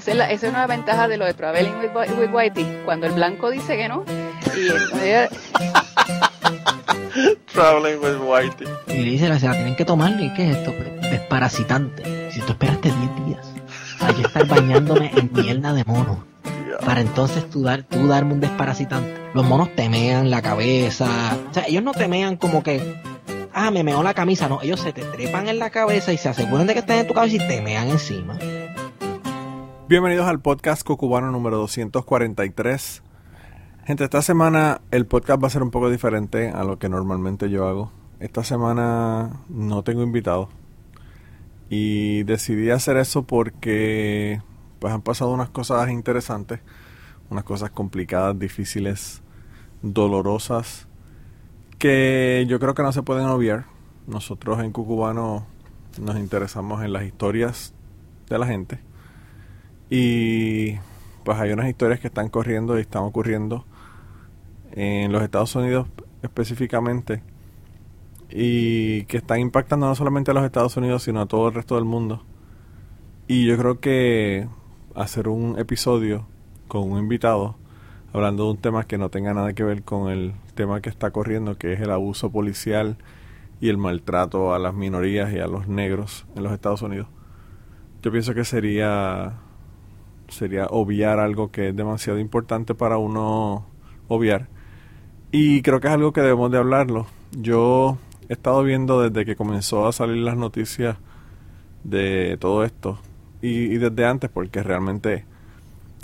esa es, la, esa es una ventaja de lo de Traveling with, with Whitey, cuando el blanco dice que no, y entonces, Traveling with Whitey. Y le dice, se la tienen que tomar, ¿y qué es esto? Desparasitante. Si tú esperaste 10 días, hay que estar bañándome en mierda de mono. Para entonces tú, dar, tú darme un desparasitante. Los monos temean la cabeza. O sea, ellos no temean como que, ah, me meó la camisa. No, ellos se te trepan en la cabeza y se aseguran de que estén en tu cabeza y te mean encima. Bienvenidos al podcast Cocubano número 243. Gente, esta semana el podcast va a ser un poco diferente a lo que normalmente yo hago. Esta semana no tengo invitados. Y decidí hacer eso porque pues han pasado unas cosas interesantes, unas cosas complicadas, difíciles, dolorosas, que yo creo que no se pueden obviar. Nosotros en Cucubano nos interesamos en las historias de la gente. Y pues hay unas historias que están corriendo y están ocurriendo en los Estados Unidos específicamente y que están impactando no solamente a los Estados Unidos sino a todo el resto del mundo. Y yo creo que hacer un episodio con un invitado hablando de un tema que no tenga nada que ver con el tema que está corriendo, que es el abuso policial y el maltrato a las minorías y a los negros en los Estados Unidos. Yo pienso que sería sería obviar algo que es demasiado importante para uno obviar. Y creo que es algo que debemos de hablarlo. Yo he estado viendo desde que comenzó a salir las noticias de todo esto y, desde antes porque realmente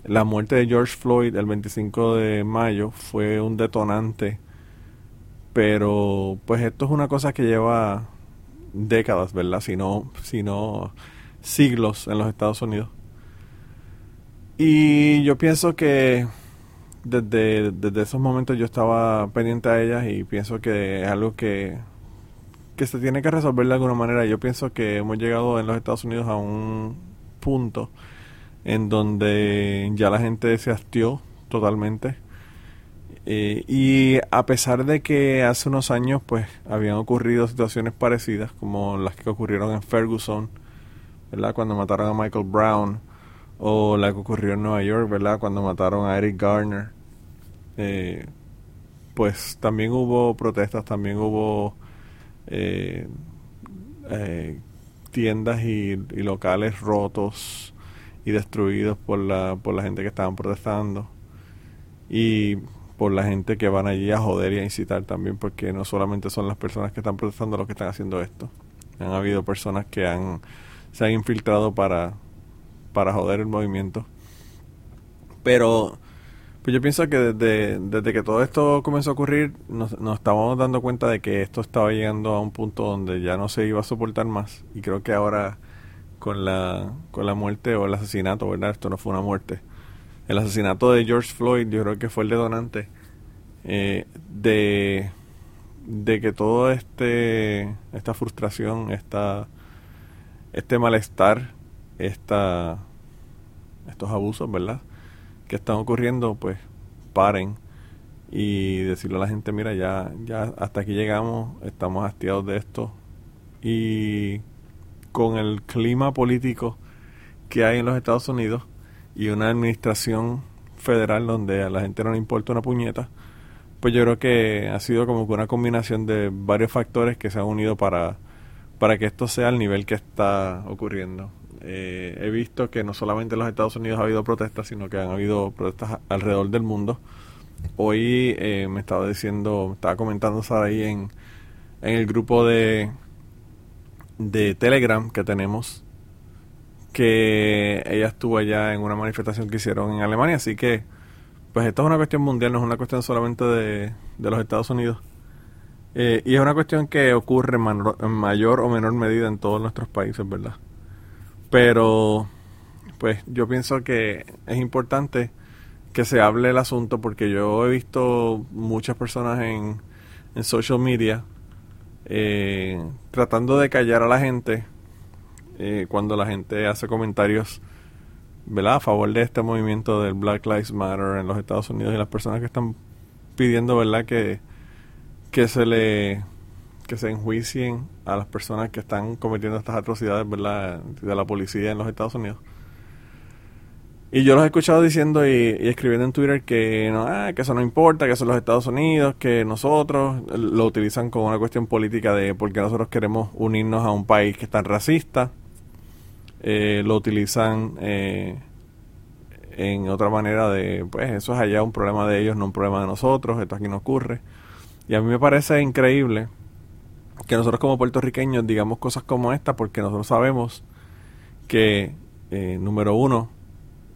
la muerte de George Floyd el 25 de mayo fue un detonante pero pues esto es una cosa que lleva décadas, ¿verdad? Si no, si no siglos en los Estados Unidos. Y yo pienso que desde, desde esos momentos yo estaba pendiente a ellas y pienso que es algo que, que se tiene que resolver de alguna manera. Yo pienso que hemos llegado en los Estados Unidos a un punto en donde ya la gente se hastió totalmente. Eh, y a pesar de que hace unos años pues habían ocurrido situaciones parecidas como las que ocurrieron en Ferguson, ¿verdad? Cuando mataron a Michael Brown o la que ocurrió en Nueva York, ¿verdad? Cuando mataron a Eric Garner. Eh, pues también hubo protestas, también hubo eh, tiendas y, locales rotos y destruidos por la, por la gente que estaban protestando y por la gente que van allí a joder y a incitar también porque no solamente son las personas que están protestando los que están haciendo esto han habido personas que han se han infiltrado para para joder el movimiento pero pues yo pienso que desde, que todo esto comenzó a ocurrir, nos, nos estábamos dando cuenta de que esto estaba llegando a un punto donde ya no se iba a soportar más. Y creo que ahora, con la, con la muerte o el asesinato, ¿verdad? Esto no fue una muerte. El asesinato de George Floyd, yo creo que fue el detonante eh, de, de que todo este esta frustración, esta, este malestar, esta, estos abusos, ¿verdad? que están ocurriendo, pues paren y decirle a la gente, mira, ya, ya hasta aquí llegamos, estamos hastiados de esto. Y con el clima político que hay en los Estados Unidos y una administración federal donde a la gente no le importa una puñeta, pues yo creo que ha sido como que una combinación de varios factores que se han unido para, para que esto sea el nivel que está ocurriendo. Eh, he visto que no solamente en los Estados Unidos ha habido protestas, sino que han habido protestas alrededor del mundo. Hoy eh, me estaba diciendo, estaba comentando Sara ahí en, en el grupo de, de Telegram que tenemos, que ella estuvo allá en una manifestación que hicieron en Alemania, así que pues esto es una cuestión mundial, no es una cuestión solamente de, de los Estados Unidos. Eh, y es una cuestión que ocurre en mayor o menor medida en todos nuestros países, ¿verdad? Pero, pues yo pienso que es importante que se hable el asunto porque yo he visto muchas personas en, en social media eh, tratando de callar a la gente eh, cuando la gente hace comentarios ¿verdad? a favor de este movimiento del Black Lives Matter en los Estados Unidos y las personas que están pidiendo ¿verdad? que, que se le que se enjuicien a las personas que están cometiendo estas atrocidades, ¿verdad? De la policía en los Estados Unidos. Y yo los he escuchado diciendo y, escribiendo en Twitter que no, ah, que eso no importa, que son los Estados Unidos, que nosotros lo utilizan como una cuestión política de porque nosotros queremos unirnos a un país que es tan racista. Eh, lo utilizan eh, en otra manera de, pues eso es allá un problema de ellos, no un problema de nosotros, esto aquí no ocurre. Y a mí me parece increíble que nosotros como puertorriqueños digamos cosas como esta porque nosotros sabemos que, eh, número uno,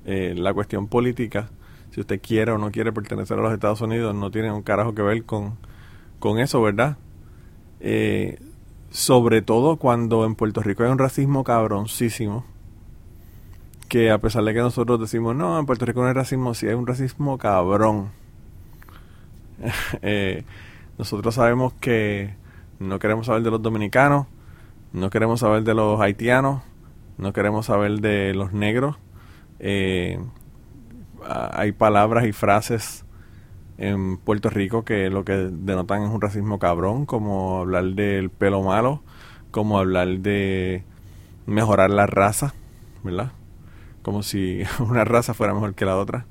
eh, la cuestión política, si usted quiere o no quiere pertenecer a los Estados Unidos, no tiene un carajo que ver con, con eso, ¿verdad? Eh, sobre todo cuando en Puerto Rico hay un racismo cabroncísimo, que a pesar de que nosotros decimos, no, en Puerto Rico no hay racismo, sí hay un racismo cabrón. nosotros sabemos que no queremos saber de los dominicanos, no queremos saber de los haitianos, no queremos saber de los negros. Eh, hay palabras y frases en Puerto Rico que lo que denotan es un racismo cabrón, como hablar del pelo malo, como hablar de mejorar la raza, ¿verdad? Como si una raza fuera mejor que la otra.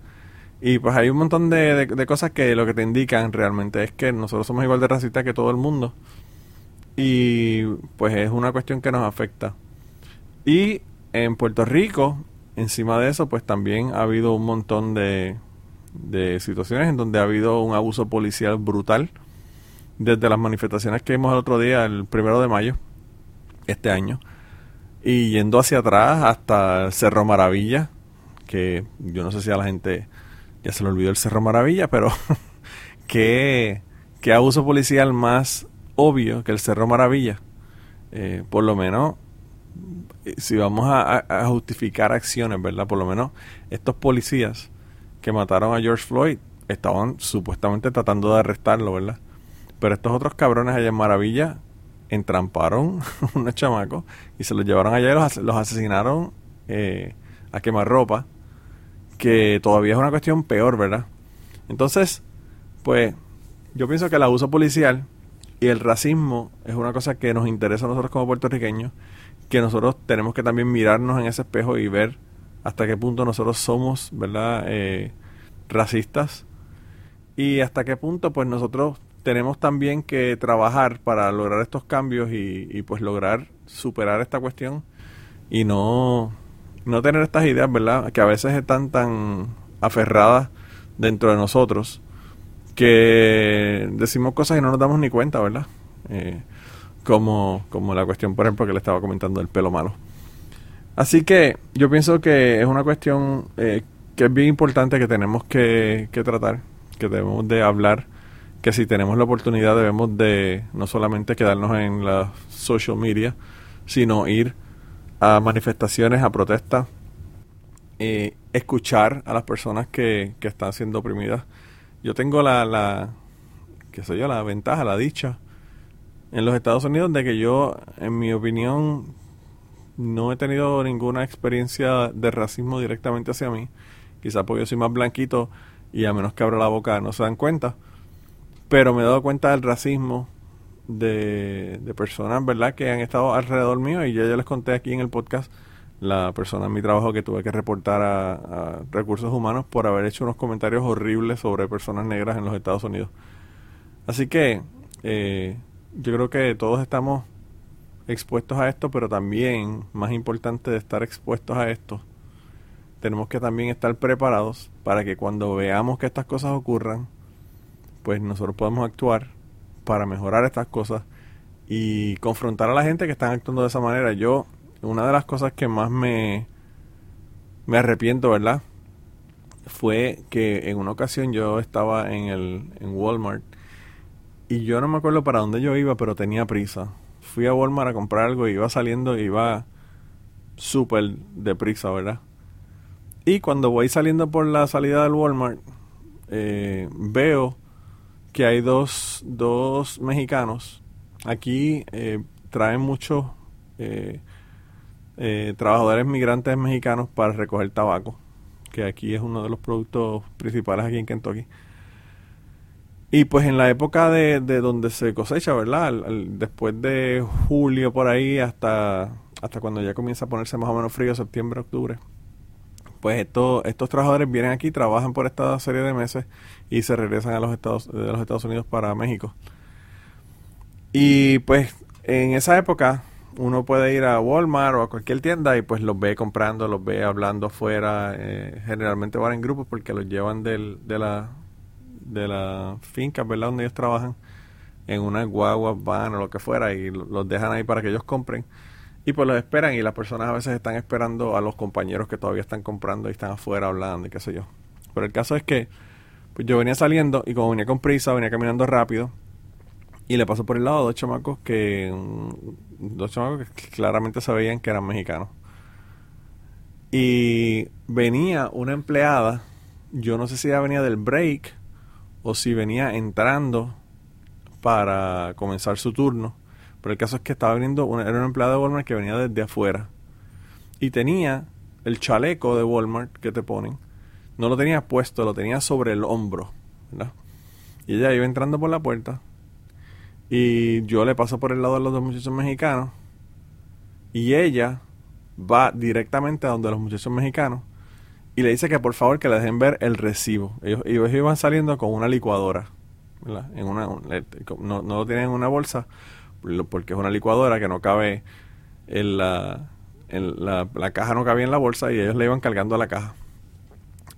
Y pues hay un montón de, de cosas que lo que te indican realmente es que nosotros somos igual de racistas que todo el mundo y pues es una cuestión que nos afecta. Y en Puerto Rico, encima de eso, pues también ha habido un montón de, de situaciones en donde ha habido un abuso policial brutal. Desde las manifestaciones que vimos el otro día, el primero de mayo, este año, y yendo hacia atrás hasta el Cerro Maravilla, que yo no sé si a la gente ya se le olvidó el Cerro Maravilla, pero qué, qué abuso policial más obvio que el Cerro Maravilla, eh, por lo menos, eh, si vamos a, justificar acciones, ¿verdad? Por lo menos estos policías que mataron a George Floyd estaban supuestamente tratando de arrestarlo, ¿verdad? Pero estos otros cabrones allá en Maravilla entramparon unos chamacos y se los llevaron allá y los, asesinaron eh, a quemar ropa, que todavía es una cuestión peor, ¿verdad? Entonces, pues yo pienso que el abuso policial y el racismo es una cosa que nos interesa a nosotros como puertorriqueños, que nosotros tenemos que también mirarnos en ese espejo y ver hasta qué punto nosotros somos, ¿verdad?, eh, racistas y hasta qué punto pues nosotros tenemos también que trabajar para lograr estos cambios y, pues lograr superar esta cuestión y no, no tener estas ideas, ¿verdad?, que a veces están tan aferradas dentro de nosotros que decimos cosas y no nos damos ni cuenta, ¿verdad? Eh, como, como la cuestión, por ejemplo, que le estaba comentando del pelo malo. Así que yo pienso que es una cuestión eh, que es bien importante que tenemos que, que tratar, que debemos de hablar, que si tenemos la oportunidad debemos de no solamente quedarnos en la social media, sino ir a manifestaciones, a protestas, eh, escuchar a las personas que, que están siendo oprimidas yo tengo la, la, qué sé yo, la ventaja, la dicha en los Estados Unidos de que yo, en mi opinión, no he tenido ninguna experiencia de racismo directamente hacia mí. Quizás porque yo soy más blanquito y a menos que abra la boca no se dan cuenta. Pero me he dado cuenta del racismo de, de personas, ¿verdad?, que han estado alrededor mío y yo ya les conté aquí en el podcast la persona en mi trabajo que tuve que reportar a, recursos humanos por haber hecho unos comentarios horribles sobre personas negras en los Estados Unidos. Así que eh, yo creo que todos estamos expuestos a esto, pero también, más importante de estar expuestos a esto, tenemos que también estar preparados para que cuando veamos que estas cosas ocurran, pues nosotros podamos actuar para mejorar estas cosas y confrontar a la gente que están actuando de esa manera. Yo una de las cosas que más me, me arrepiento, ¿verdad? Fue que en una ocasión yo estaba en el en Walmart y yo no me acuerdo para dónde yo iba, pero tenía prisa. Fui a Walmart a comprar algo y iba saliendo y iba súper deprisa, ¿verdad? Y cuando voy saliendo por la salida del Walmart, eh, veo que hay dos, dos mexicanos. Aquí eh, traen muchos eh, eh, trabajadores migrantes mexicanos para recoger tabaco, que aquí es uno de los productos principales aquí en Kentucky. Y pues en la época de, de donde se cosecha, ¿verdad? después de julio por ahí hasta, hasta cuando ya comienza a ponerse más o menos frío, septiembre, octubre. Pues estos, estos trabajadores vienen aquí, trabajan por esta serie de meses y se regresan a los Estados, de los Estados Unidos para México. Y pues en esa época uno puede ir a Walmart o a cualquier tienda y pues los ve comprando, los ve hablando afuera. Eh, generalmente van en grupos porque los llevan del, de la de la finca, ¿verdad? Donde ellos trabajan, en una guagua, van o lo que fuera, y los dejan ahí para que ellos compren. Y pues los esperan y las personas a veces están esperando a los compañeros que todavía están comprando y están afuera hablando y qué sé yo. Pero el caso es que pues yo venía saliendo y como venía con prisa, venía caminando rápido y le pasó por el lado dos chamacos que dos chamacos que claramente se veían que eran mexicanos. Y venía una empleada, yo no sé si ella venía del break o si venía entrando para comenzar su turno. Pero el caso es que estaba viniendo, era un empleado de Walmart que venía desde afuera. Y tenía el chaleco de Walmart que te ponen. No lo tenía puesto, lo tenía sobre el hombro. Y ella iba entrando por la puerta. Y yo le paso por el lado de los dos muchachos mexicanos. Y ella va directamente a donde los muchachos mexicanos y le dice que por favor que le dejen ver el recibo. Ellos, iban saliendo con una licuadora. En una, no, lo tienen en una bolsa porque es una licuadora que no cabe en la, en la, la caja, no cabía en la bolsa y ellos le iban cargando a la caja.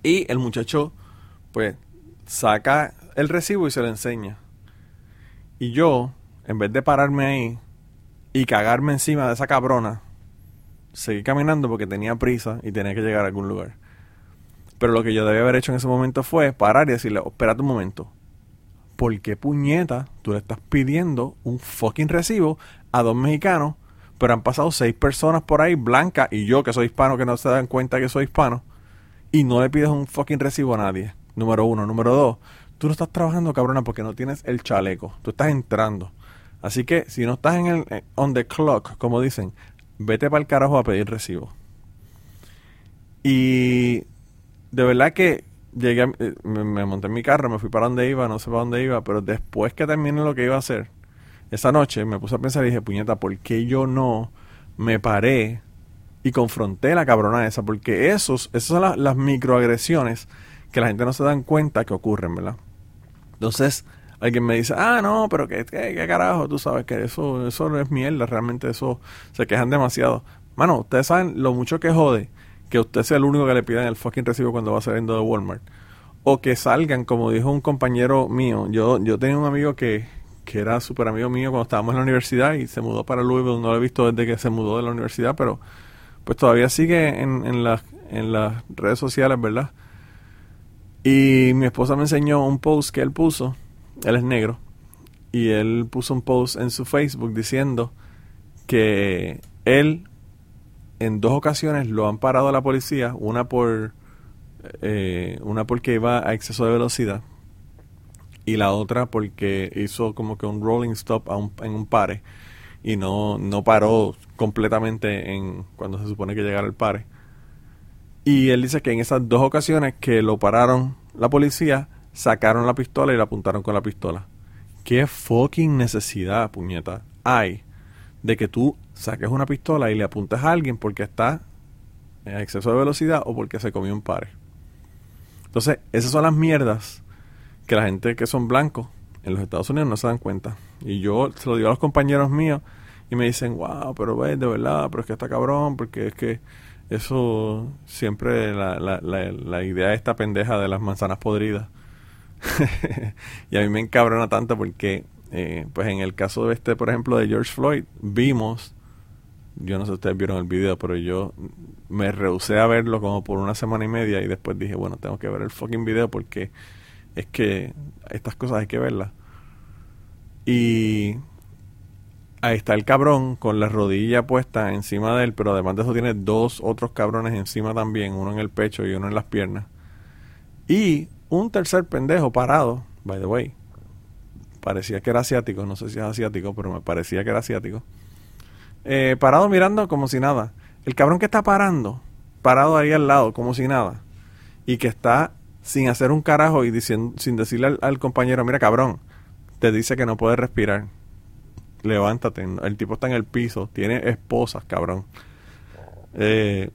Y el muchacho, pues, saca el recibo y se lo enseña. Y yo, en vez de pararme ahí y cagarme encima de esa cabrona, seguí caminando porque tenía prisa y tenía que llegar a algún lugar. Pero lo que yo debía haber hecho en ese momento fue parar y decirle, espérate un momento. ¿Por qué puñeta tú le estás pidiendo un fucking recibo a dos mexicanos? Pero han pasado seis personas por ahí, Blanca y yo, que soy hispano, que no se dan cuenta que soy hispano, y no le pides un fucking recibo a nadie. Número uno. Número dos, tú no estás trabajando, cabrona, porque no tienes el chaleco. Tú estás entrando. Así que si no estás en el eh, on the clock, como dicen, vete para el carajo a pedir recibo. Y de verdad que llegué, eh, me, monté en mi carro, me fui para donde iba, no sé para dónde iba, pero después que terminé lo que iba a hacer, esa noche me puse a pensar y dije, puñeta, ¿por qué yo no me paré y confronté la cabrona esa? Porque esos, esas son las, microagresiones que la gente no se dan cuenta que ocurren, ¿verdad? Entonces, alguien me dice, ah, no, pero qué, qué, carajo, tú sabes que eso, eso no es mierda, realmente eso se quejan demasiado. Mano, ustedes saben lo mucho que jode que usted sea el único que le pidan el fucking recibo cuando va saliendo de Walmart. O que salgan, como dijo un compañero mío. Yo, yo tenía un amigo que, que era súper amigo mío cuando estábamos en la universidad y se mudó para Louisville. No lo he visto desde que se mudó de la universidad, pero pues todavía sigue en, en, en las redes sociales, ¿verdad? Y mi esposa me enseñó un post que él puso. Él es negro. Y él puso un post en su Facebook diciendo que él en dos ocasiones lo han parado a la policía, una por eh, una porque iba a exceso de velocidad y la otra porque hizo como que un rolling stop en un pare y no, no paró completamente en cuando se supone que llegara el pare. Y él dice que en esas dos ocasiones que lo pararon la policía, sacaron la pistola y la apuntaron con la pistola. ¿Qué fucking necesidad, puñeta, hay de que tú saques una pistola y le apuntes a alguien porque está en exceso de velocidad o porque se comió un pare. Entonces, esas son las mierdas que la gente que son blancos en los Estados Unidos no se dan cuenta. Y yo se lo digo a los compañeros míos y me dicen, wow, pero ve, de verdad, pero es que está cabrón, porque es que eso siempre la, la, la, la idea esta pendeja de las manzanas podridas. y a mí me encabrona tanto porque eh, pues en el caso de este, por ejemplo, de George Floyd, vimos, yo no sé si ustedes vieron el video, pero yo me rehusé a verlo como por una semana y media y después dije, bueno, tengo que ver el fucking video porque es que estas cosas hay que verlas. Y ahí está el cabrón con la rodilla puesta encima de él, pero además de eso tiene dos otros cabrones encima también, uno en el pecho y uno en las piernas. Y un tercer pendejo parado, by the way, parecía que era asiático, no sé si es asiático, pero me parecía que era asiático. Eh, parado mirando como si nada. El cabrón que está parando, parado ahí al lado como si nada, y que está sin hacer un carajo y diciendo, sin decirle al, compañero, mira cabrón, te dice que no puede respirar. Levántate. El tipo está en el piso, tiene esposas, cabrón. Eh,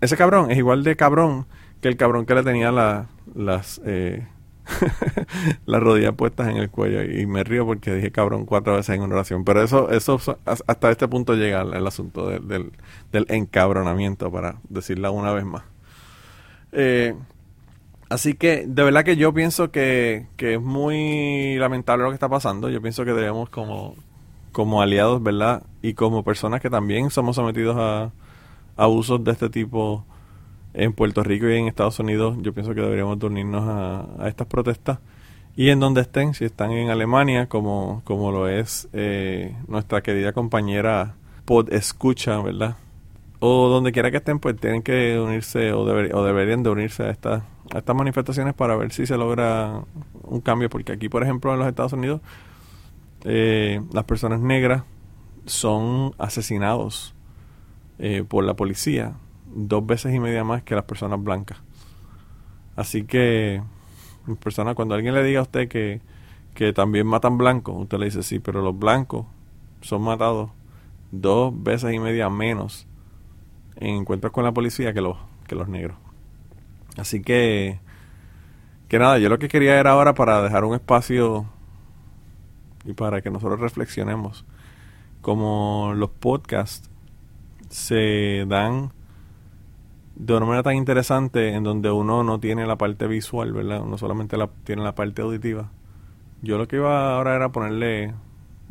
ese cabrón es igual de cabrón que el cabrón que le tenía las eh, las rodillas puestas en el cuello y me río porque dije cabrón cuatro veces en una oración pero eso eso hasta este punto llega el, asunto del, del encabronamiento para decirla una vez más eh, así que de verdad que yo pienso que, que es muy lamentable lo que está pasando yo pienso que debemos como como aliados verdad y como personas que también somos sometidos a abusos de este tipo en Puerto Rico y en Estados Unidos, yo pienso que deberíamos unirnos a, estas protestas. Y en donde estén, si están en Alemania, como, como lo es eh, nuestra querida compañera Pod Escucha, ¿verdad? O donde quiera que estén, pues tienen que unirse o, o deberían de unirse a, estas a estas manifestaciones para ver si se logra un cambio. Porque aquí, por ejemplo, en los Estados Unidos, eh, las personas negras son asesinados eh, por la policía dos veces y media más que las personas blancas. Así que, persona, cuando alguien le diga a usted que, que también matan blancos, usted le dice sí, pero los blancos son matados dos veces y media menos en encuentros con la policía que los, que los negros. Así que, que nada, yo lo que quería era ahora para dejar un espacio para que nosotros reflexionemos. Como los podcasts se dan de una manera tan interesante en donde uno no tiene la parte visual, ¿verdad? Uno solamente la, tiene la parte auditiva. Yo lo que iba ahora era ponerle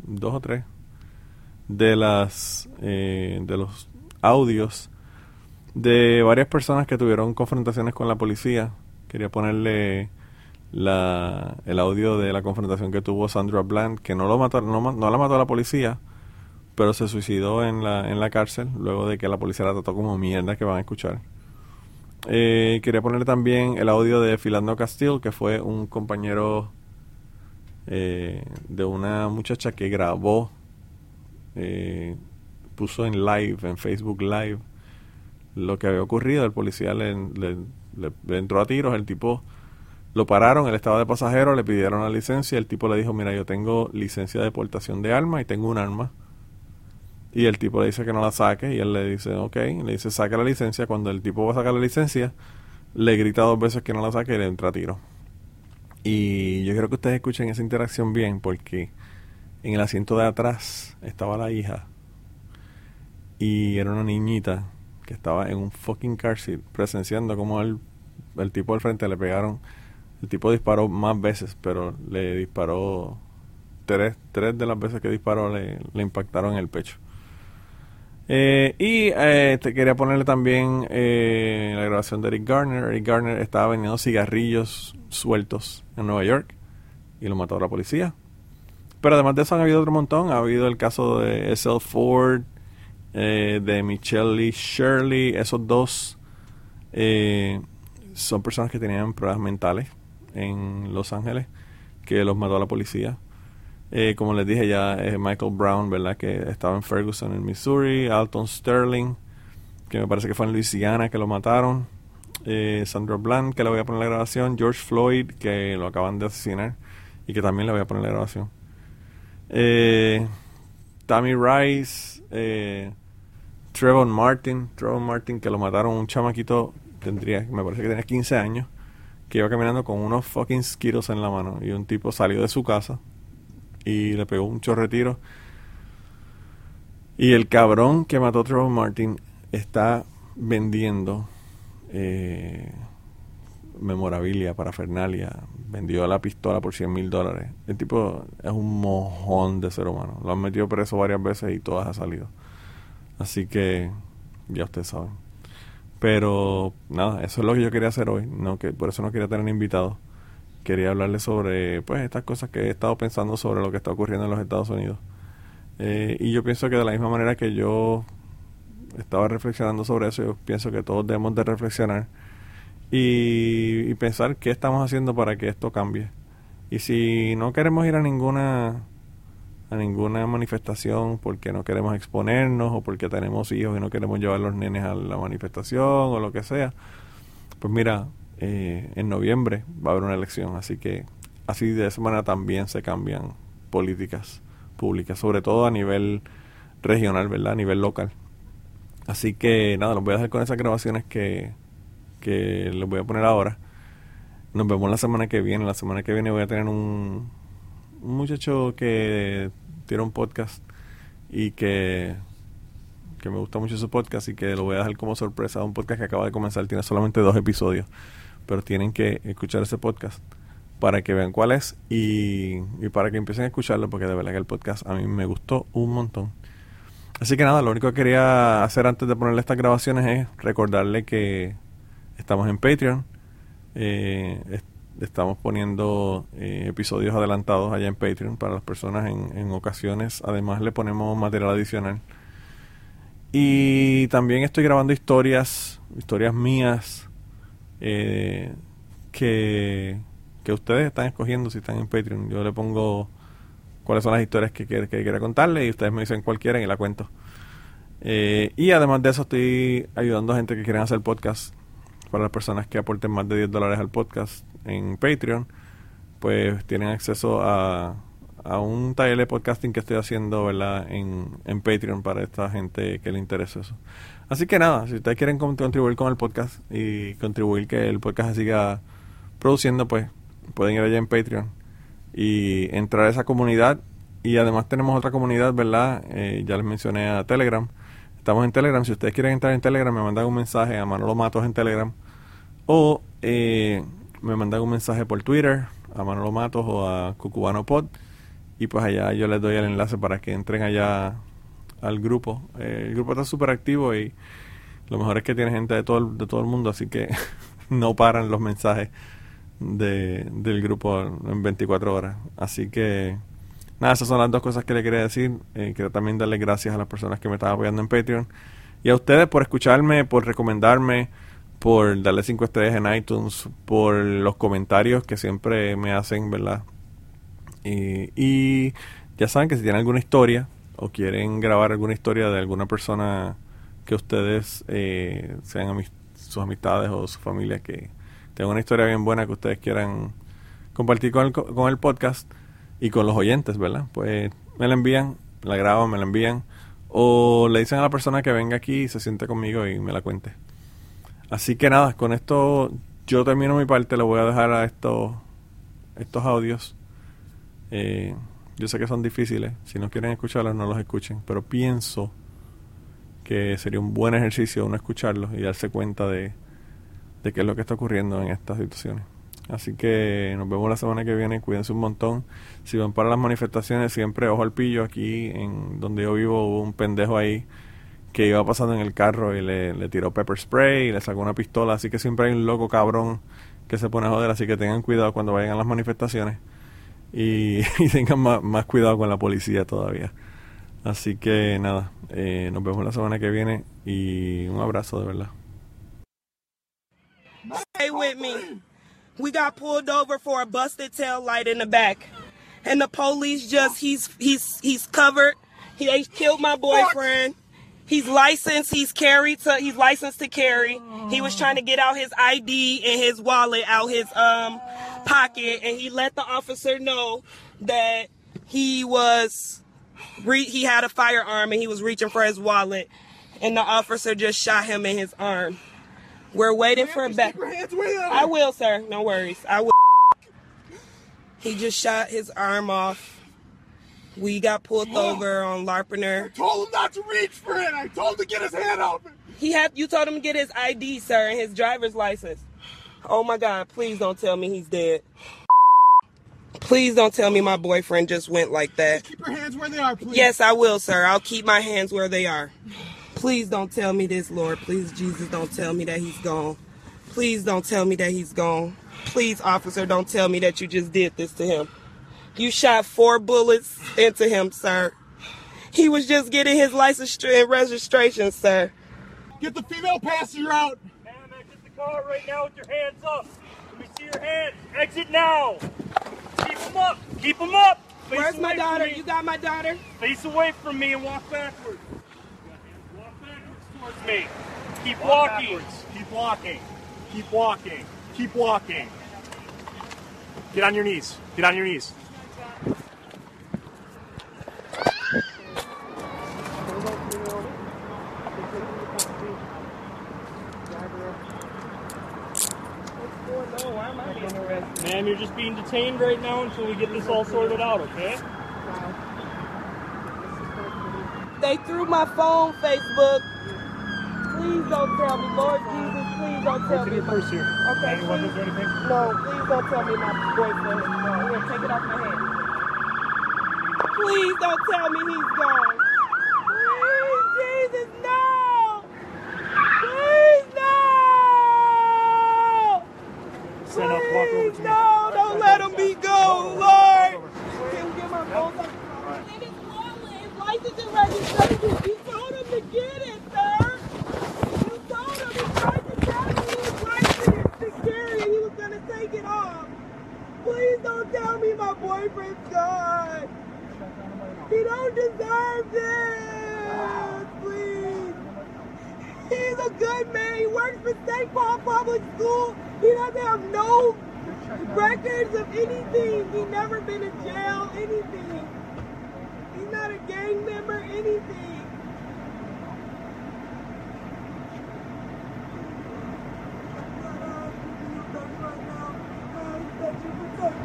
dos o tres de las eh, de los audios de varias personas que tuvieron confrontaciones con la policía. Quería ponerle la, el audio de la confrontación que tuvo Sandra Bland, que no lo mató, no, la mató a la policía, pero se suicidó en la, en la cárcel luego de que la policía la trató como mierda que van a escuchar. Eh, quería ponerle también el audio de Filando Castillo, que fue un compañero eh, de una muchacha que grabó, eh, puso en live, en Facebook Live, lo que había ocurrido. El policía le, le, entró a tiros, el tipo lo pararon, él estaba de pasajero, le pidieron la licencia, el tipo le dijo, mira, yo tengo licencia de deportación de armas y tengo un arma y el tipo le dice que no la saque y él le dice, ok, le dice, saca la licencia. Cuando el tipo va a sacar la licencia, le grita dos veces que no la saque y le entra a tiro. Y yo quiero que ustedes escuchen esa interacción bien porque en el asiento de atrás estaba la hija y era una niñita que estaba en un fucking car seat presenciando como el, el tipo al frente le pegaron. El tipo disparó más veces, pero le disparó tres, tres de las veces que disparó le, impactaron en el pecho. Eh, y eh, quería ponerle también eh, la grabación de Eric Garner. Eric Garner estaba vendiendo cigarrillos sueltos en Nueva York y lo mató la policía. Pero además de eso han habido otro montón. Ha habido el caso de S.L. Ford, de Michelle Shirley. Esos dos son personas que tenían pruebas mentales en Los Ángeles que los mató a la policía. Eh, como les dije ya, eh, Michael Brown, ¿verdad? Que estaba en Ferguson, en Missouri. Alton Sterling, que me parece que fue en Luisiana que lo mataron. Eh, Sandra Bland, que le voy a poner la grabación. George Floyd, que lo acaban de asesinar y que también le voy a poner la grabación. Eh, Tammy Rice, Trevor Martin, Trevor Martin, que lo mataron un chamaquito, tendría, me parece que tenía 15 años, que iba caminando con unos fucking skittles en la mano y un tipo salió de su casa y le pegó un chorretiro. Y el cabrón que mató a Trevor Martin está vendiendo eh, memorabilia para Fernalia. Vendió la pistola por 100 mil dólares. El tipo es un mojón de ser humano. Lo han metido preso varias veces y todas ha salido. Así que ya ustedes saben. Pero nada, eso es lo que yo quería hacer hoy. No que por eso no quería tener invitados quería hablarles sobre pues estas cosas que he estado pensando sobre lo que está ocurriendo en los Estados Unidos. Eh, y yo pienso que de la misma manera que yo estaba reflexionando sobre eso, yo pienso que todos debemos de reflexionar y, pensar qué estamos haciendo para que esto cambie. Y si no queremos ir a ninguna a ninguna manifestación porque no queremos exponernos o porque tenemos hijos y no queremos llevar los nenes a la manifestación o lo que sea, pues mira, eh, en noviembre va a haber una elección. Así que así de esa manera también se cambian políticas públicas, sobre todo a nivel regional, ¿verdad? A nivel local. Así que nada, los voy a dejar con esas grabaciones que, que les voy a poner ahora. Nos vemos la semana que viene. La semana que viene voy a tener un, un muchacho que tiene un podcast y que, que me gusta mucho su podcast y que lo voy a dejar como sorpresa. Un podcast que acaba de comenzar, tiene solamente dos episodios, pero tienen que escuchar ese podcast para que vean cuál es y, y para que empiecen a escucharlo porque de verdad que el podcast a mí me gustó un montón. Así que nada, lo único que quería hacer antes de ponerle estas grabaciones es recordarle que estamos en Patreon. Eh, estamos poniendo eh, episodios adelantados allá en Patreon para las personas en, ocasiones. Además le ponemos material adicional. Y también estoy grabando historias, historias mías eh, que, que ustedes están escogiendo si están en Patreon. Yo le pongo cuáles son las historias que, que, que quiera contarle y ustedes me dicen cuál quieren y la cuento. Eh, y además de eso estoy ayudando a gente que quieren hacer podcast para las personas que aporten más de 10 dólares al podcast en Patreon, pues tienen acceso a, a un taller de podcasting que estoy haciendo ¿verdad? En, en Patreon para esta gente que le interesa eso. Así que nada, si ustedes quieren contribuir con el podcast y contribuir que el podcast siga produciendo, pues pueden ir allá en Patreon y entrar a esa comunidad. Y además tenemos otra comunidad, ¿verdad? Eh, ya les mencioné a Telegram. Estamos en Telegram. Si ustedes quieren entrar en Telegram, me mandan un mensaje a Manolo Matos en Telegram. O eh, me mandan un mensaje por Twitter a Manolo Matos o a Cucubano Pod. Y pues allá yo les doy el enlace para que entren allá al grupo. Eh, el grupo está súper activo y lo mejor es que tiene gente de todo el, de todo el mundo, así que no paran los mensajes de, del grupo en 24 horas. Así que nada, esas son las dos cosas que le quería decir. Eh, quiero también darle gracias a las personas que me están apoyando en Patreon y a ustedes por escucharme, por recomendarme, por darle cinco estrellas en iTunes, por los comentarios que siempre me hacen, ¿verdad? Y, y ya saben que si tienen alguna historia o quieren grabar alguna historia de alguna persona que ustedes eh, sean sus amistades o su familia que tenga una historia bien buena que ustedes quieran compartir con el, con el podcast y con los oyentes, ¿verdad? Pues me la envían, la graban, me la envían o le dicen a la persona que venga aquí y se siente conmigo y me la cuente. Así que nada, con esto yo termino mi parte, le voy a dejar a estos, estos audios. Eh, yo sé que son difíciles, si no quieren escucharlos no los escuchen, pero pienso que sería un buen ejercicio uno escucharlos y darse cuenta de, de qué es lo que está ocurriendo en estas situaciones. Así que nos vemos la semana que viene, cuídense un montón. Si van para las manifestaciones, siempre ojo al pillo. Aquí en donde yo vivo hubo un pendejo ahí que iba pasando en el carro y le, tiró pepper spray y le sacó una pistola. Así que siempre hay un loco cabrón que se pone a joder. Así que tengan cuidado cuando vayan a las manifestaciones y, tengan más, más, cuidado con la policía todavía. Así que nada, eh, nos vemos la semana que viene y un abrazo de verdad. Stay with me. We got pulled over for a busted tail light in the back. And the police just he's he's he's covered. He they killed my boyfriend. He's licensed. He's carried to. He's licensed to carry. He was trying to get out his ID and his wallet out his um pocket, and he let the officer know that he was re- he had a firearm and he was reaching for his wallet, and the officer just shot him in his arm. We're waiting for a back. I will, sir. No worries. I will. He just shot his arm off. We got pulled over on Larpenter. I told him not to reach for it. I told him to get his hand out. He had you told him to get his ID, sir, and his driver's license. Oh my God! Please don't tell me he's dead. Please don't tell me my boyfriend just went like that. Keep your hands where they are, please. Yes, I will, sir. I'll keep my hands where they are. Please don't tell me this, Lord. Please, Jesus, don't tell me that he's gone. Please don't tell me that he's gone. Please, officer, don't tell me that you just did this to him. You shot four bullets into him, sir. He was just getting his license and registration, sir. Get the female passenger out. Man, exit the car right now with your hands up. Let me see your hands. Exit now. Keep them up. Keep them up. Face Where's my daughter? You got my daughter? Face away from me and walk backwards. Walk backwards towards me. Keep walking. Keep walking. Keep walking. Keep walking. Get on your knees. Get on your knees. Ma'am, you're just being detained right now until we get this all sorted out, okay? They threw my phone, Facebook. Please don't tell me, Lord Jesus, please don't tell me. purse here? Okay, Any weapons or please. anything? No, please don't tell me my boyfriend gone. Here, take it off my hand. Please don't tell me he's gone. Please, Jesus, no! Please, no! Stand up, walk over Please, no, don't let him be gone, Lord. Can you get my phone? And his license and registration. You told him to get it, sir. You told him he tried to tell me his license to carry he was gonna take it off. Please don't tell me my boyfriend's gone. He don't deserve this. Please. He's a good man. He works for St. Paul Public School. He doesn't have no records of anything. He never been in jail, anything. He's not a gang member, anything.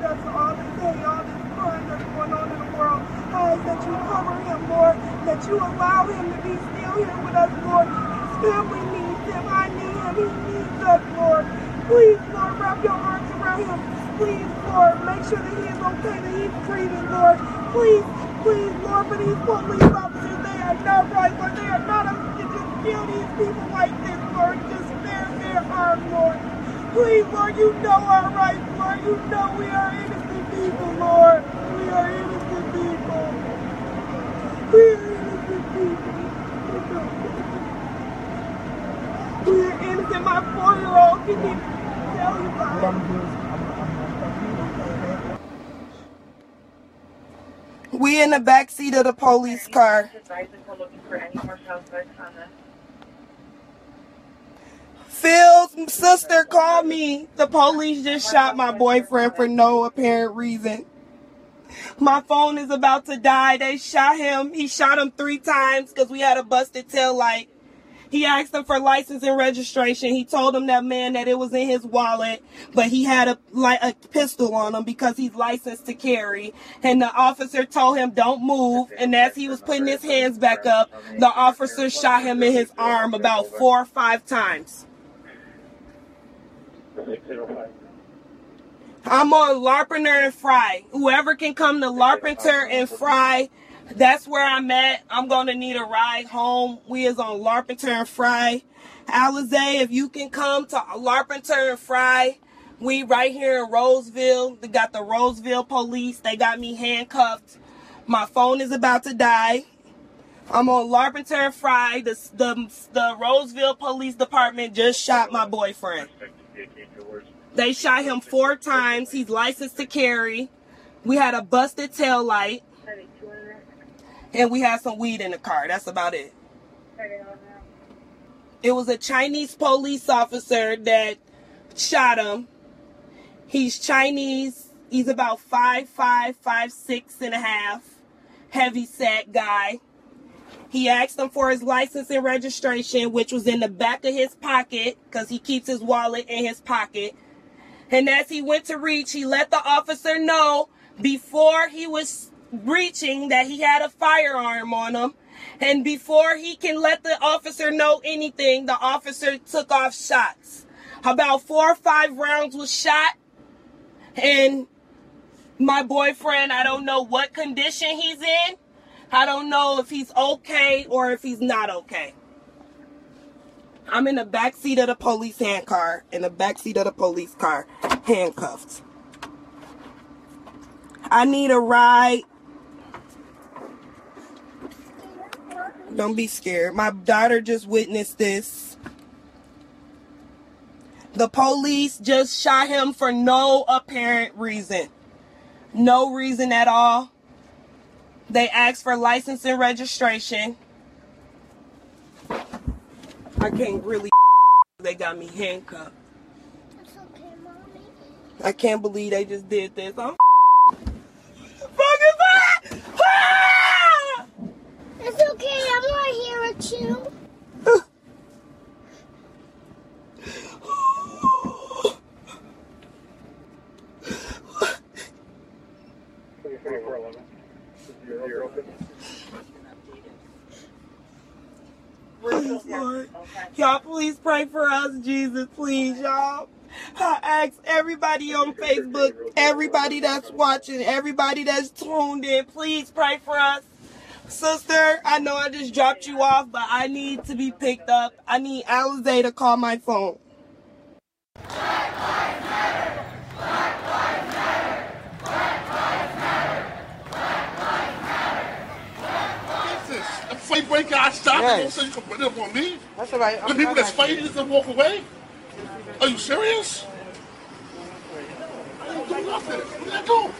That's all this day, all this crime that's going on in the world. I ask that you cover him, Lord, that you allow him to be still here with us, Lord. His family needs him. I need him. He needs us, Lord. Please, Lord, wrap your arms around him. Please, Lord, make sure that he is okay, that he's breathing, Lord. Please, please, Lord, for these police officers, they are not right, Lord. They are not up to just kill these people like this, Lord. Just spare their harm, Lord. Please, Lord, you know our rights, Lord. You know we are innocent people, Lord. We are innocent people. We are innocent people. We are innocent. My four-year-old can even tell you about it. We in the back seat of the police car. Phil's sister called me. The police just shot my boyfriend for no apparent reason. My phone is about to die. They shot him. He shot him three times because we had a busted tail light. He asked them for license and registration. He told him that man that it was in his wallet, but he had a like a pistol on him because he's licensed to carry. And the officer told him don't move. And as he was putting his hands back up, the officer shot him in his arm about four or five times. I'm on Larpenter and Fry. Whoever can come to Larpenter and Fry, that's where I'm at. I'm gonna need a ride home. We is on Larpenter and Fry. Alizé, if you can come to Larpenter and Fry, we right here in Roseville. They got the Roseville police. They got me handcuffed. My phone is about to die. I'm on Larpenter and Fry. The, the, the Roseville Police Department just shot my boyfriend. They shot him four times. He's licensed to carry. We had a busted tail light. And we had some weed in the car. That's about it. It was a Chinese police officer that shot him. He's Chinese. He's about five five, five six and a half. Heavy set guy. He asked him for his license and registration, which was in the back of his pocket, because he keeps his wallet in his pocket. And as he went to reach, he let the officer know before he was reaching that he had a firearm on him. And before he can let the officer know anything, the officer took off shots. About four or five rounds was shot. And my boyfriend, I don't know what condition he's in. I don't know if he's okay or if he's not okay. I'm in the back seat of the police hand car, in the back seat of the police car, handcuffed. I need a ride. Don't be scared. My daughter just witnessed this. The police just shot him for no apparent reason. No reason at all. They asked for license and registration. I can't really. They got me handcuffed. It's okay, mommy. I can't believe they just did this. I'm fucking! It's okay, I'm right here with you. Lord. Y'all, please pray for us, Jesus, please, y'all. I ask everybody on Facebook, everybody that's watching, everybody that's tuned in, please pray for us. Sister, I know I just dropped you off, but I need to be picked up. I need Alizé to call my phone. What's this? A fight break out, stop Yes. it. Don't say you can put it up on me. That's all right. The people that's fighting just don't walk away? Are you serious? I didn't do nothing. What did I do?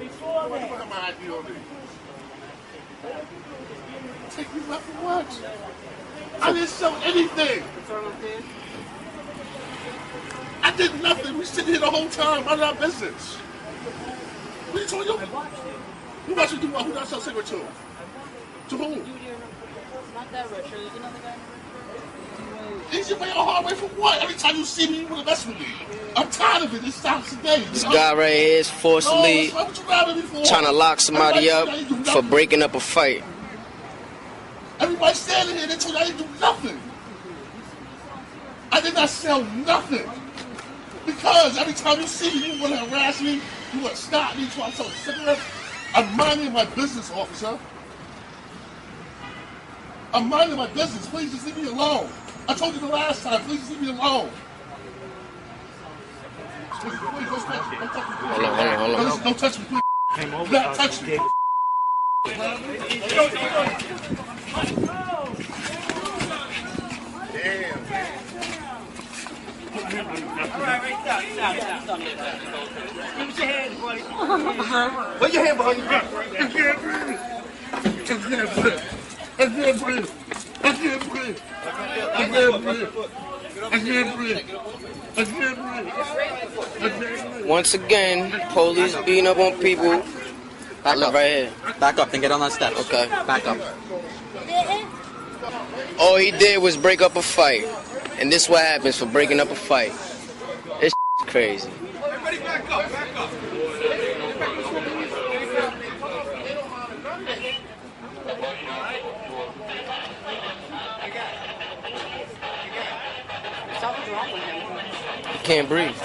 Before What that, the fuck am ID on me? Take me left for what? I didn't sell anything. I did nothing. We sitting here the whole time, running our business. What are you talking about? Who else you do what? Who else sell cigarette to? To whom? Easy way or hard way for what? Every time you see me, you want to mess with me. I'm tired of it. It stops today. This guy right here is forcibly No, what you grabbing me for? trying to lock somebody up Everybody do for breaking up a fight. Everybody standing here, they told you I didn't do nothing. I did not sell nothing. Because every time you see me, you want to harass me, you want to stop me, try to sell a cigarette. I'm minding my business, officer. I'm minding my business. Please just leave me alone. I told you the last time, please just leave me alone. Please, please, don't touch me. Don't touch me. Hold on, hold on, hold No, on. listen, don't touch me, please. came over. Do not touch me. Damn. Put your hand behind your back. I can't breathe. I can't breathe. Once again, police beating up on people. Back up. Right here. Back up and get on that step. Okay. Back up. All he did was break up a fight. And this what happens for breaking up a fight. It's crazy. Everybody back up. Back up. Can't breathe.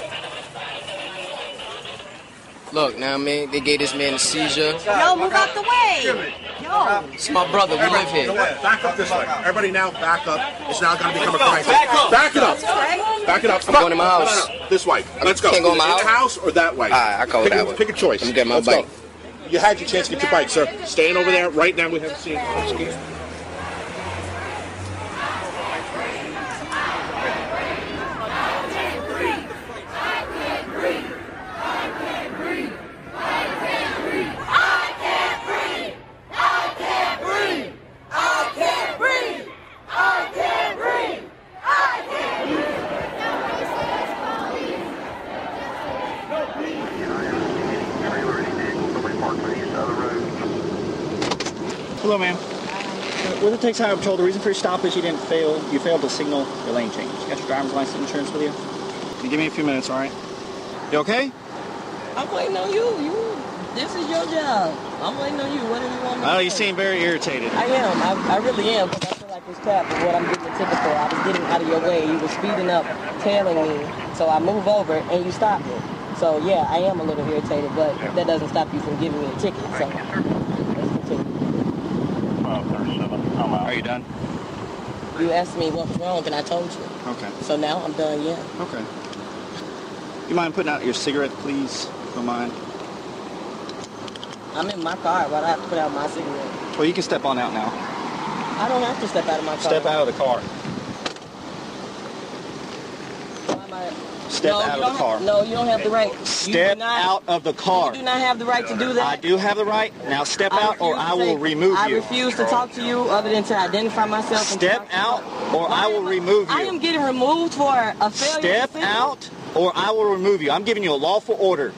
Look, now I mean, they gave this man a seizure. Yo, move out the way. Yo. It's my brother. We live here. Back up this way. Everybody now back up. It's now going to become a crisis. Back it up. Back it up. I'm going to my house. No, no, no. This way. Let's go. can't go in my house? house or that way? All right, I go pick that a, way. Pick a choice. I'm getting my Let's bike. Go. You had your chance to get your bike, sir. Staying over there right now. We haven't seen it. Hello, ma'am. Uh, With the Texas Highway Patrol, the reason for your stop is you didn't fail. You failed to signal your lane change. You got your driver's license insurance with you? Can you give me a few minutes, all right? You okay? I'm waiting on you. You. This is your job. I'm waiting on you. What do you want me to Oh, you seem very irritated. I am. I, I really am. Because I feel like it's crap for what I'm getting a ticket for. I was getting out of your way. You were speeding up, tailing me. So I move over and you stop me. So yeah, I am a little irritated, but that doesn't stop you from giving me a ticket. So let's continue. Are you done? You asked me what was wrong, and I told you. Okay. So now I'm done. Yeah. Okay. You mind putting out your cigarette, please? Don't mind. I'm in my car. Why do I have to put out my cigarette? Well, you can step on out now. I don't have to step out of my car. Step out of the car. Why am I- Step No, out you of don't the car. have- no, you don't have the right. Step not- out of the car. You do not have the right to do that. I do have the right. Now step I out or I will take- remove I you. I refuse to talk to you other than to identify myself. Step out or I will am remove you. I am getting removed for a failure. Step to out or I will remove you. I'm giving you a lawful order.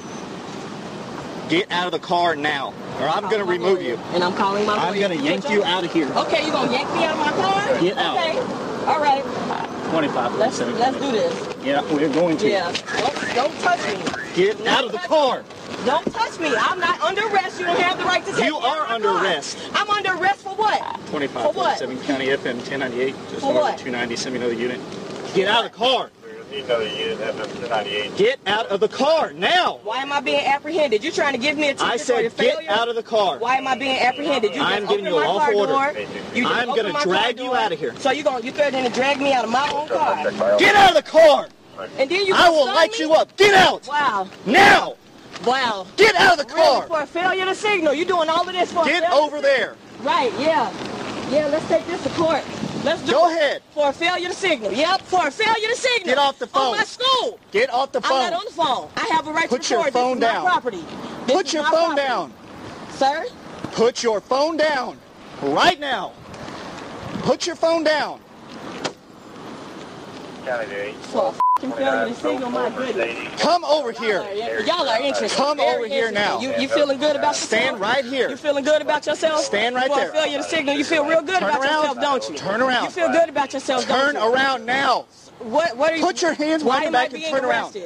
Get out of the car now, or I'm going to remove you. And I'm calling my I'm going to yank you out of here. Okay, you're gonna yank me out of my car? Get out. Okay. All right. 25. Let's let's do this. Yeah, we're going to. Yeah. Don't, don't touch me. Get out of the car. Don't touch me. I'm not under arrest. You don't have the right to take You are under car. arrest. I'm under arrest for what? 25, For what? 47 County FM 1098, just For north what? of 290. Send me another unit. Get out of the car. Need another unit, FM 298. Get out of the car now. Why am I being apprehended? You're trying to give me a ticket I for said your get failure? out of the car. Why am I being apprehended? You I'm giving you a lawful order. door. You I'm gonna drag you door. out of here. So you're going you threatening to drag me out of my own car? Get out of the car. And then you I gonna will light me? you up. Get out. Wow. Now. Wow. Get out of the Really, car. for a failure to signal. You're doing all of this for Get failure over to there. Right, yeah. Yeah, let's take this to court. Let's do Go it. ahead. For a failure to signal. Yep, for a failure to signal. Get off the phone. On my school. Get off the phone. I'm not on the phone. I have a right Put to your record. phone this is down. My property. This Put is your my phone property. down. Sir? Put your phone down. Right now. Put your phone down. County 8. For a f***ing failure to signal, my goodness. Come over here. Y'all are interested. Come over here now. You, you feeling good about yourself? Stand right here. You feeling good about yourself? Stand right For there. a failure to signal, you feel real good Turn about around. yourself, don't you? Turn around. You feel good about yourself, Turn don't you? around now. What, what are you? Put your hands Why behind your I back and being turn around.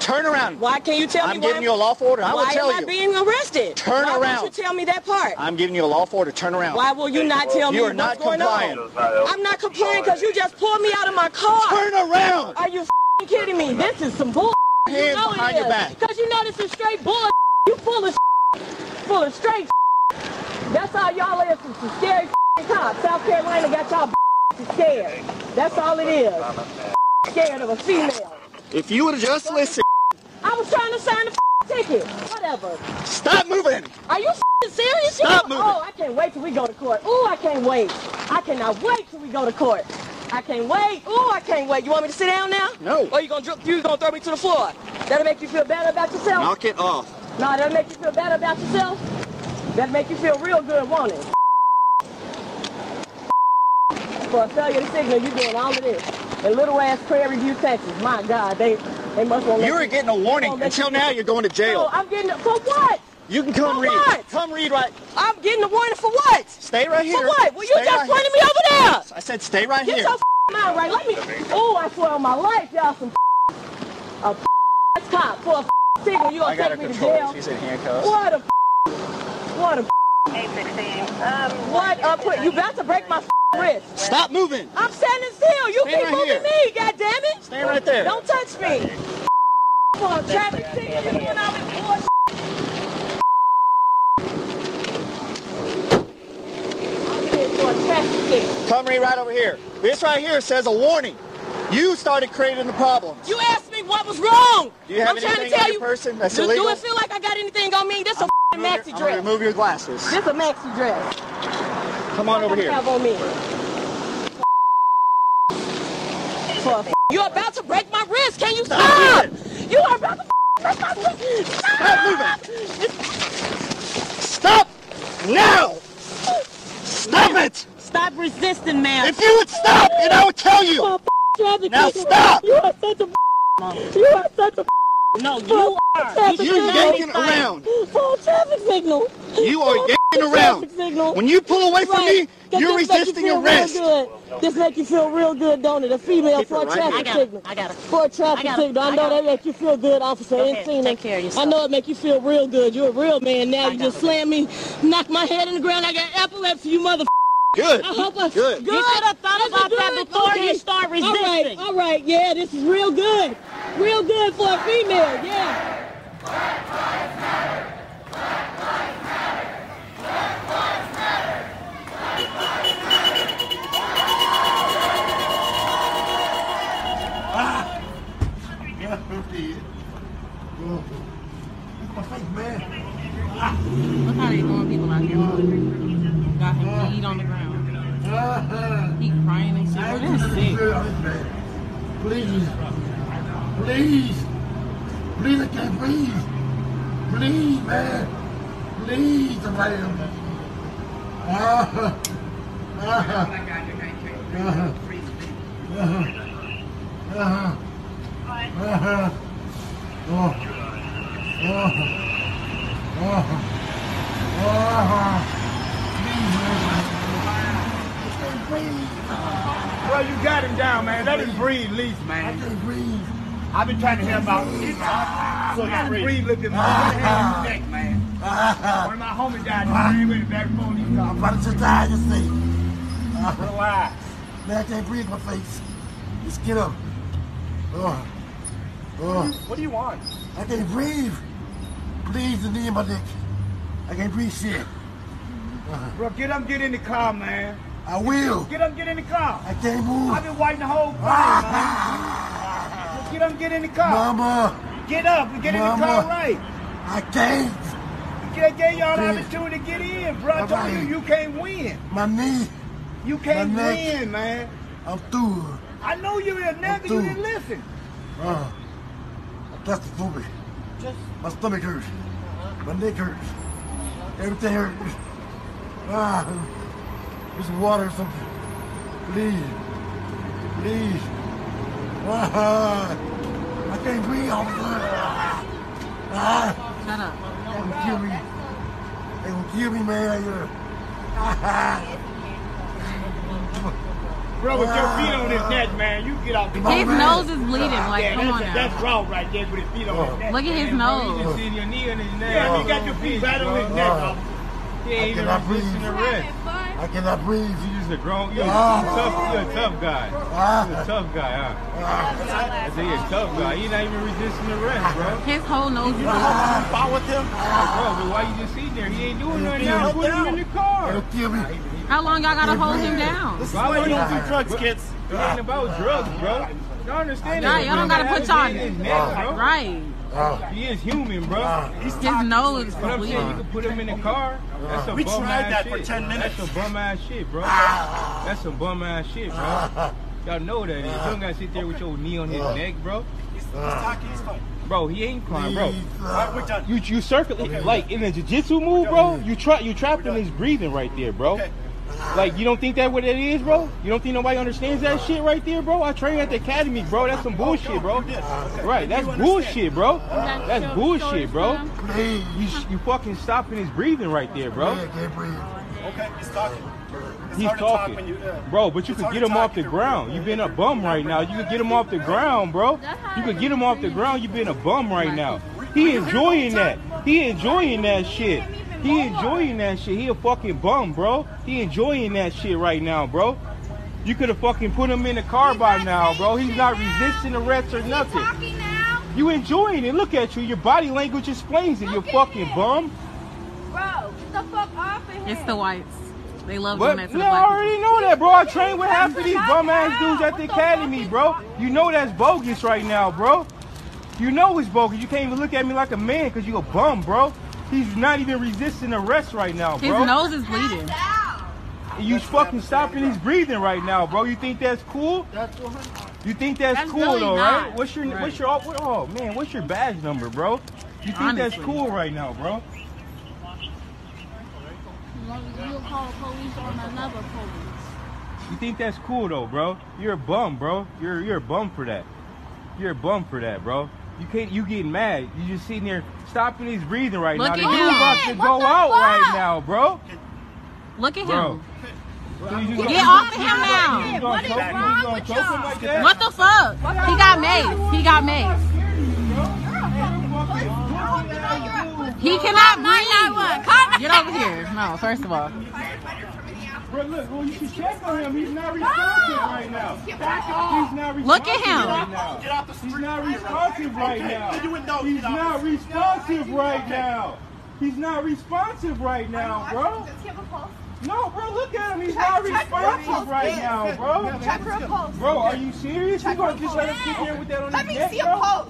Turn around. Why can't you tell me I'm giving you a lawful order. I will why tell am I being arrested? Turn why around. Won't you tell me that part? I'm giving you a lawful order. Turn around. Why will you not tell me You are what's not going complying. I'm not complying because you just pulled me out of my car. Turn around. Are you f***ing kidding me? This is some bull. Hands you know behind your back. Cause you know this is straight bull. You full of full of straight. That's all y'all is. Some scary cops. South Carolina got y'all scared. That's all it is. Scared of a female. If you would have just listened. I was trying to sign the ticket. Whatever. Stop moving. Are you serious? Stop You- moving. Oh, I can't wait till we go to court. Ooh, I can't wait. I cannot wait till we go to court. I can't wait. Ooh, I can't wait. You want me to sit down now? No. Or you gonna you gonna throw me to the floor? That'll make you feel better about yourself. Knock it off. No, that'll make you feel better about yourself. That'll make you feel real good, won't it? For a failure to signal, you're doing all of this. In little ass Prairie View, Texas. My God, they they must want. You were getting a warning. Until now, you're going to jail. No. I'm getting for what? You can come For read. what? Come read right. I'm getting a warning for what? Stay right here. For what? Well, you Stay just right pointed here. me over there. I said stay right here. Get here. your f***ing mind right. Let me. Oh, I swear on my life, y'all some a ass cop for a f***ing signal. You gonna take me to jail? She's in handcuffs. What a what a um, what a put you about to break my f***ing wrist. Stop moving. I'm standing still. You Stand keep right moving here. me. God damn it. Stay right there. Don't touch me. For a traffic signal, you doing all this bullshit. I'm here for a traffic. Come right over here. This right here says a warning. You started creating the problems. You asked me what was wrong. Do you have I'm trying to anything tell on you. your person that's do, illegal? do it feel like I got anything on me? This a f***ing maxi gonna dress. remove your glasses. This a maxi dress. Come on over here. Have on me. A You're about to break my wrist. Can you stop? You are about to break my wrist. Stop, moving. Stop now. Stop it. Stop resisting, man. If you would stop, and I would tell you. Now stop. You are such a You are such a No, you are. You're yanking around. Full traffic signal. You are yanking around. When you pull away from Right. me, you're this make you resisting feel real arrest. good? This make you feel real good, don't it? A female for a right traffic. I got signal. I got it. For a traffic I signal. I I know that it. make you feel good, officer. Go Ain't ahead. seen Take it. care of I know it make you feel real good. You're a real man now. I You just it. slammed me, knocked my head in the ground. I got epilepsy, you mother. Good. I hope I, Good. Good. You should have thought This is about that before Okay. you start All right, resisting. all right, yeah, this is real good. Real good for a female, yeah. Look how they people out here. Got him bleed on the ground. He crying and shit. That's sick. Please. Please. Please, I can't breathe. Please, man. Please, somebody help me. Ah. Ah. Ah. Ah. Ah. Ah. Oh. Oh. Oh. Oh. Well, you got him down, man. Let him breathe, at least, man. I can't breathe. I've been trying to hear about it. So you breathe. breathe, look at me. One of my homies died. With the back phone. He's I'm about to die, you see. Relax. Man, I can't breathe my face. Just get up. Oh. Oh. What do you want? I can't breathe. Please, the knee in my neck. I can't breathe shit. Bro, get up, get in the car, man. I will. Get up, get in the car. I can't move. I've been waiting the whole time, man. Get up, get in the car. Mama. Get up and get Mama. in the car right. I can't. Get, gave y'all the opportunity to get in, bro. I told you you can't win. My knee. You can't My neck. win, man. I'm through. I know you're a nigga, you didn't listen. Uh, that's the food. My stomach hurts. My neck hurts. Everything hurts. Ah, there's water or something. Please. Please. Ah, I can't breathe all the time. Ah, Shut up. they gonna kill me. They gonna kill me, man. Yeah. Bro, with your feet on his neck, man, you get out the His nose is bleeding. Like, yeah, come that's, on now. That's wrong right there with his feet on his neck. Look at his Man, bro, nose. You just seen your knee on his neck. Yeah, you got your feet right on his neck. Ah. He ain't I even cannot resisting breathe. the rest. I cannot breathe. You just a grown, you're, Ah. a tough, you're a tough guy. Ah. You're a tough guy, huh? I say you're a tough guy. You're not even resisting the rest, bro. His whole nose is Ah. bleeding. Fight with him? Bro, but why you just sitting there? He ain't doing nothing Yeah. now. Put him in the car. They'll kill me. How long y'all gotta hold him down? This is why you don't do drugs, kids. It ain't about drugs, bro. Y'all understand Y'all, that? y'all don't gotta put y'all His neck, bro. right. He is human, bro. Ah. His nose is But I'm saying you can put him in the ah. car. That's some We bum tried ass that shit. for 10 minutes. Ah. That's some bum ass shit, bro. That's some bum ass shit, bro. Y'all know that is. You don't gotta sit there with your knee on his neck, bro. He's, he's talking, he's fine. Bro, he ain't crying, bro. All right, we're done. You you circle like in a jiu-jitsu move, bro. You try you trapped in his breathing right there, bro. Okay. Like you don't think that what it is, bro? You don't think nobody understands that shit right there, bro? I trained at the academy, bro. That's some bullshit, bro. Right, that's bullshit, bro. That's bullshit, bro. You you fucking stopping his breathing right there, bro. I can't breathe. Okay, he's talking. It's He's hard talk talking, you, uh, bro. But you it's could get him off the ground. You've been a bum right now. You could get him off the ground, bro. You could get him off the ground. You've been a bum right now. He enjoying that. He enjoying that shit. He enjoying that shit. He a fucking bum, bro. He enjoying that shit right now, bro. You could have fucking put him in the car by now, bro. He's not resisting arrest or nothing. You enjoying it. Look at you. Your body language explains it. You fucking bum. Bro, get the fuck off of here. It's the whites. They love But doing that to the yeah, I black already know that, bro. I train with half of these bum ass dudes at the academy, bro. You know that's bogus right now, bro. You know it's bogus. You can't even look at me like a man because you a bum, bro. He's not even resisting arrest right now, bro. His nose is bleeding. You fucking stopping his breathing right now, bro. You think that's cool? That's You think that's, That's cool really though, not. right? What's your Right. what's your oh, what, oh man, what's your badge number, bro? You think that's cool right now, bro? You'll call the police on another police. You think that's cool though, bro? You're a bum, bro. You're you're a bum for that. You're a bum for that, bro. You can't. You getting mad? You just sitting there stopping his breathing right Look now. at The dude about to go out fuck? right now, bro. Look at Bro. him. So Get off of him now. gonna- you just gonna What is wrong with y'all? like? What the fuck? He got mace. He got mace. He cannot breathe. Get over here. No, first of all. Bro, look, well, you should check on him. He's not responsive right now. He's not responsive Look at him. Right now. Get off the street. He's not responsive right now. you would know, He's not responsive right now. He's not responsive right now, bro. No, bro, look at him. He's not responsive right now, bro. Check for a pulse. Bro, are you serious? You gonna just let him sit there with that on let his neck, bro?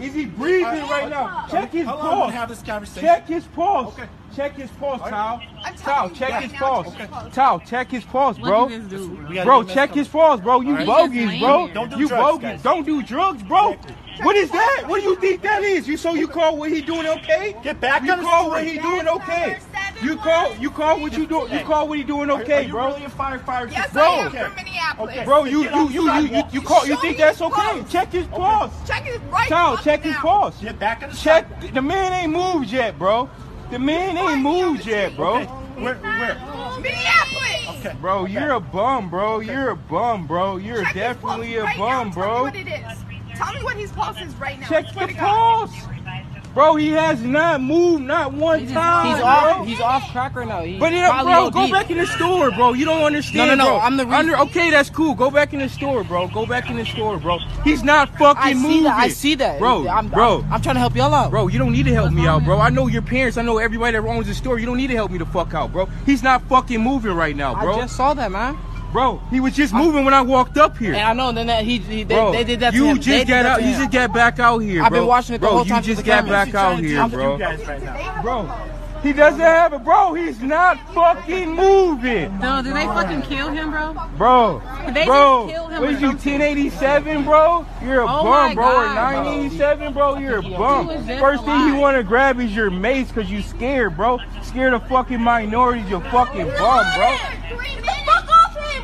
Is he breathing right now? Check his pulse. How long pulse. we have this conversation? Check his pulse. Okay. Check his pulse, Tal. I'm Tal, telling you check right his pulse. check his check his pulse, bro. at this dude. We gotta Bro, check his pulse, bro. You He just bogus, bro. Don't do you drugs, bogus. guys. Don't do drugs, bro. What is that? What do you think that is? You so you call what he doing okay? Get back You on the call what he doing okay? You call, you call what you do, you call what he doing okay, bro. You really a firefighter? Yes, Bro. I am from Minneapolis. Okay. Bro, you, you, you, you, you, you call, you think that's okay? Check his pulse. Check his right Child, check his pulse. Get back in the Check, the man ain't moved yet, bro. The man ain't moved yet, bro. Where, where? Minneapolis. Okay. Bro, you're a bum, bro. You're a bum, bro. You're Check his definitely a pulse right bum, now. bro. Tell me what it is. Tell me what his pulse is right now. Check the to God. pulse. Bro, he has not moved not one time. He's bro. off. He's off crack right now. He But it, bro, OD. go back in the store, bro. You don't understand. No, no, no, bro. I'm the reason- Under, okay, that's cool. Go back in the store, bro. Go back in the store, bro. He's not fucking I see moving. that. I see that, bro. I'm, bro, I'm, I'm trying to help y'all out. Bro, you don't need to help me out, bro. I know your parents. I know everybody that owns the store. You don't need to help me the fuck out, bro. He's not fucking moving right now, bro. I just saw that, man. Bro, he was just moving when I walked up here. And I know. Then that he, he they, bro, they did that to you him. just They did got out. to You him. just got back out here, I've been watching it the bro, whole time you just the got cameras. back out here, bro. Bro, he doesn't have it, bro. He's not fucking moving, No, did they fucking kill him, bro? bro. They bro, just killed him what or is you, 1087, bro? You're a Oh bum, my bro. Or God, bro. 987, bro. You're a bum. First thing you want to grab is your mace because you scared, bro. Scared of fucking minorities, you fucking bum, bro.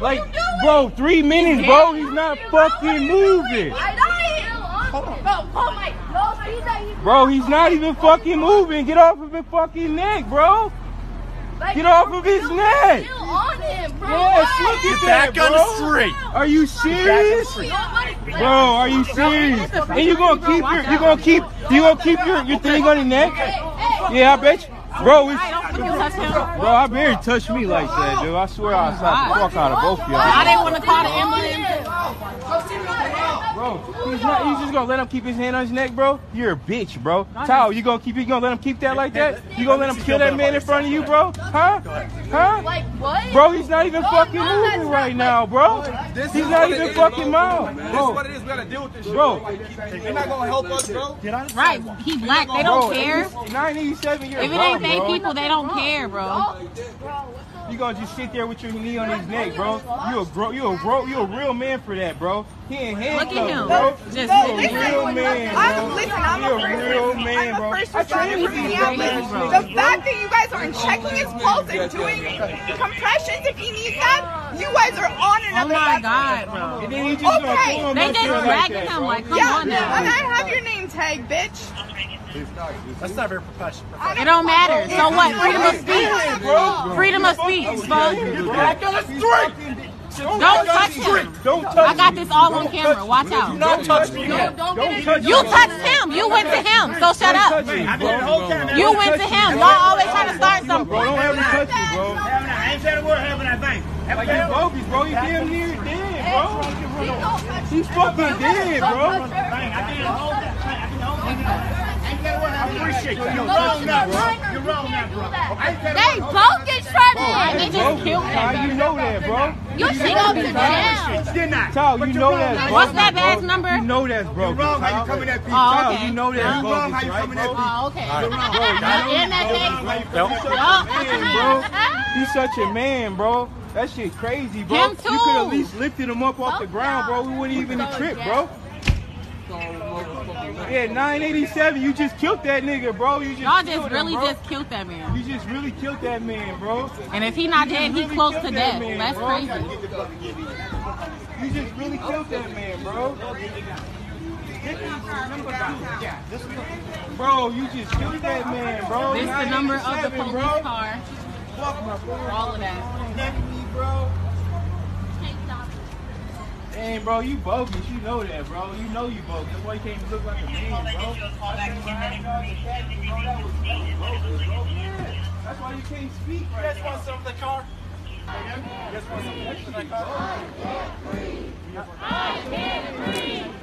Fuck off him. Like, bro, three minutes, bro. He's not fucking moving. Bro, he's not even. Bro, he's not even fucking moving. Get off of his fucking neck, bro. Get off of his neck. Still on him, bro. Yes, look at that, Back on bro. the street. Are you serious? Bro, are you serious? And you gonna keep your, you gonna keep, you gonna keep your, your thing on your neck? Yeah, I bet you. Bro, it's, bro, I barely touched me like that, dude. I swear I'll slap the fuck out of both of y'all. I didn't want to call the ambulance. Bro, he's not. He's just gonna let him keep his hand on his neck, bro. You're a bitch, bro. Tao, you gonna keep? You gonna let him keep that like that? You gonna let him kill that man in front of you, bro? Huh? Huh? Like what? Bro, he's not even oh, fucking moving right now, bro. He's not even fucking moving, This is bro. what it is. We gotta deal with this shit. Bro. You're not gonna help us, bro. Right, he black. They don't care. if it's 987, you're If it ain't they people, they don't care, bro. You gonna just sit there with your knee on his neck, bro? You a bro, you a bro, you a real man for that, bro. He ain't handcuffed, Look at him. bro. Just you a real man, bro. I'm, listen, I'm you a a first real man, I'm bro. a first I trained responder with Minneapolis. The fact that you guys aren't checking his pulse and doing compressions if he needs that, you guys are on Oh another my level. God, bro. And then he just Okay. They just there dragging him like, come Yeah, on and. I have your name tag, bitch. That's not very professional. It don't matter. So what? Freedom of speech. Freedom of speech, folks. Back on the street. Don't touch him. Don't touch me. I got this all on camera. Watch out. Do out. not touch me. Don't You touched him. You went to him. So shut up. touch me, bro. You went to him. Y'all always trying to start Bro, something. don't ever touch me, bro. I ain't said a word, haven't I, thank Like you bogus, bro. You damn near dead, bro. He's fucking dead, bro. I appreciate that. You're wrong now, bro. You're wrong now, bro. I ain't They word. both get shredded. Oh, they just killed How him. you know that, bro? You should go to jail. Didn't I? Tal, But you you're know wrong that's now. bogus, What's that bro. badge number? You know that's bro. You're wrong how you coming at people. Oh, okay. you know that's You're wrong how you coming at bro? people. Oh, okay. Bro, you In that know case. man, bro. He's such a man, bro. That shit crazy, bro. Him You could at least lifted him up off the ground, bro. We wouldn't even trip, bro. Yeah, 987. You just killed that nigga, bro. You just Y'all just really bro. just killed that man. You just really killed that man, bro. And if he not You dead, he close to death. man, That's bro. crazy. You just really killed that man, bro. Bro, you just killed that man, bro. This the number of the police bro. car. Fuck my phone. All of that. Connect me, bro. Dang, bro, you bogus. You know that, bro. You know you bogus. That's why you can't even look like a man, bro. That's why you can't speak right You guys now. want some of the car? You guys want some of the car? I can't breathe.